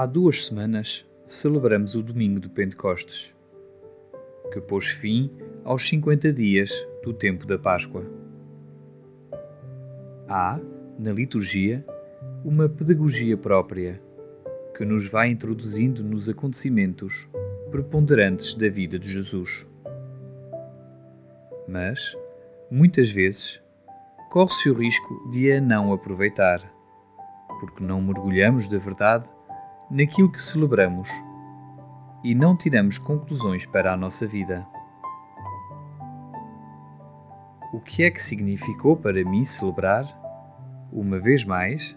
Há duas semanas celebramos o domingo de Pentecostes, que pôs fim aos 50 dias do tempo da Páscoa. Há, na liturgia, uma pedagogia própria que nos vai introduzindo nos acontecimentos preponderantes da vida de Jesus. Mas, muitas vezes, corre-se o risco de a não aproveitar, porque não mergulhamos da verdade naquilo que celebramos e não tiramos conclusões para a nossa vida. O que é que significou para mim celebrar, uma vez mais,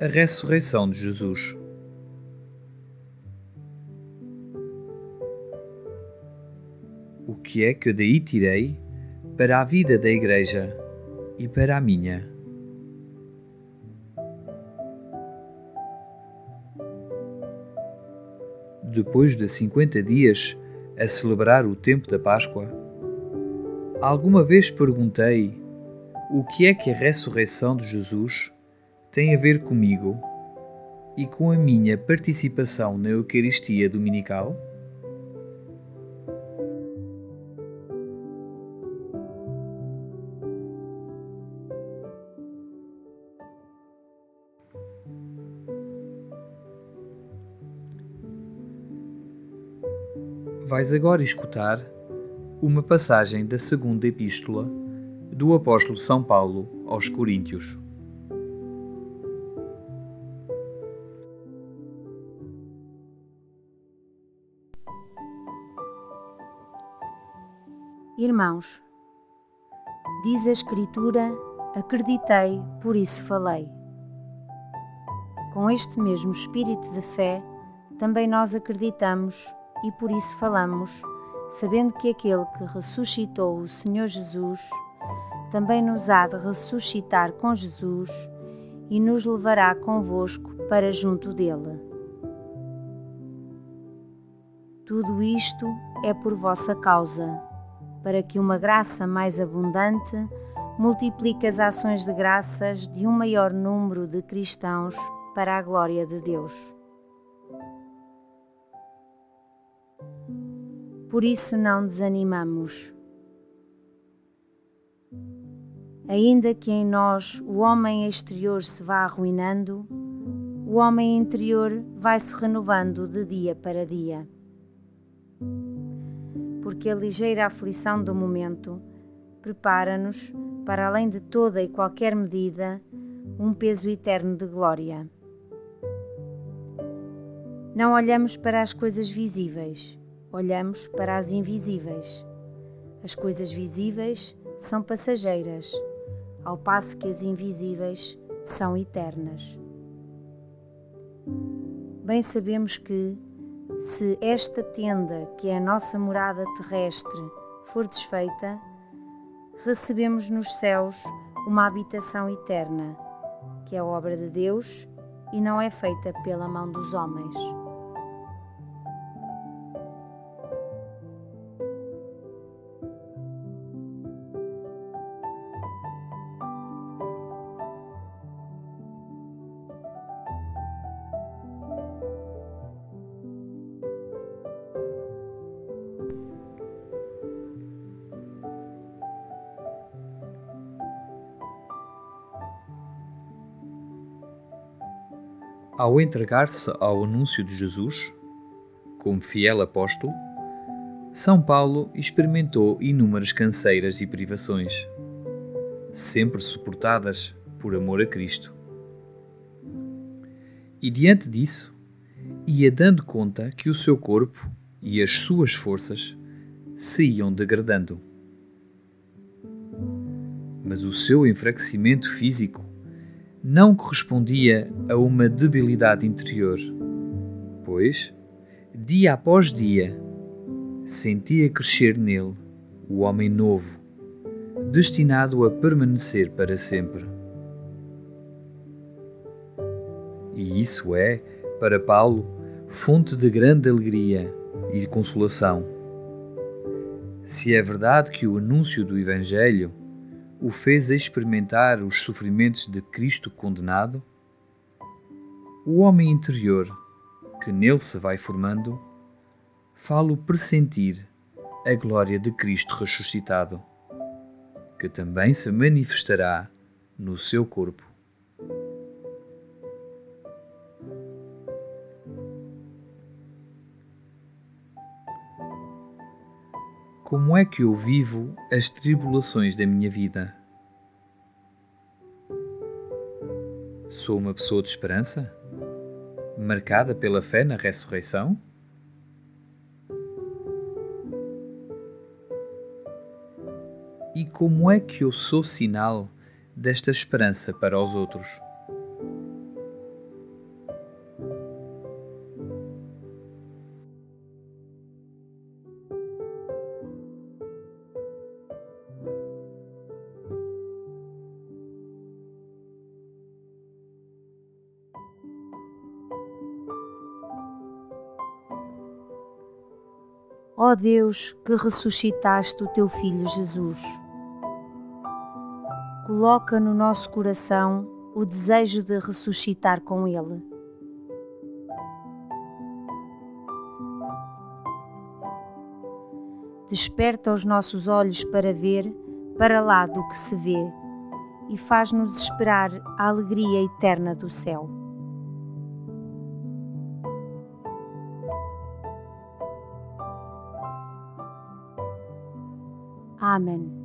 a ressurreição de Jesus? O que é que eu daí tirei para a vida da Igreja e para a minha? Depois de 50 dias a celebrar o tempo da Páscoa, alguma vez perguntei o que é que a ressurreição de Jesus tem a ver comigo e com a minha participação na Eucaristia Dominical? Vais agora escutar uma passagem da segunda epístola do apóstolo São Paulo aos Coríntios. Irmãos, diz a Escritura: acreditei, por isso falei. Com este mesmo espírito de fé, também nós acreditamos e por isso falamos, sabendo que aquele que ressuscitou o Senhor Jesus também nos há de ressuscitar com Jesus e nos levará convosco para junto dele. Tudo isto é por vossa causa, para que uma graça mais abundante multiplique as ações de graças de um maior número de cristãos para a glória de Deus. Por isso não desanimamos. Ainda que em nós o homem exterior se vá arruinando, o homem interior vai se renovando de dia para dia. Porque a ligeira aflição do momento prepara-nos, para além de toda e qualquer medida, um peso eterno de glória. Não olhamos para as coisas visíveis olhamos para as invisíveis. As coisas visíveis são passageiras, ao passo que as invisíveis são eternas. Bem sabemos que, se esta tenda, que é a nossa morada terrestre, for desfeita, recebemos nos céus uma habitação eterna, que é obra de Deus e não é feita pela mão dos homens. Ao entregar-se ao anúncio de Jesus, como fiel apóstolo, São Paulo experimentou inúmeras canseiras e privações, sempre suportadas por amor a Cristo. E diante disso, ia dando conta que o seu corpo e as suas forças se iam degradando. Mas o seu enfraquecimento físico não correspondia a uma debilidade interior, pois, dia após dia, sentia crescer nele o homem novo, destinado a permanecer para sempre. E isso é, para Paulo, fonte de grande alegria e consolação. Se é verdade que o anúncio do Evangelho o fez experimentar os sofrimentos de Cristo condenado, o homem interior, que nele se vai formando, falo pressentir a glória de Cristo ressuscitado, que também se manifestará no seu corpo. Como é que eu vivo as tribulações da minha vida? Sou uma pessoa de esperança? Marcada pela fé na ressurreição? E como é que eu sou sinal desta esperança para os outros? Ó Deus, que ressuscitaste o teu Filho Jesus. Coloca no nosso coração o desejo de ressuscitar com Ele. Desperta os nossos olhos para ver para lá do que se vê e faz-nos esperar a alegria eterna do céu. Amen.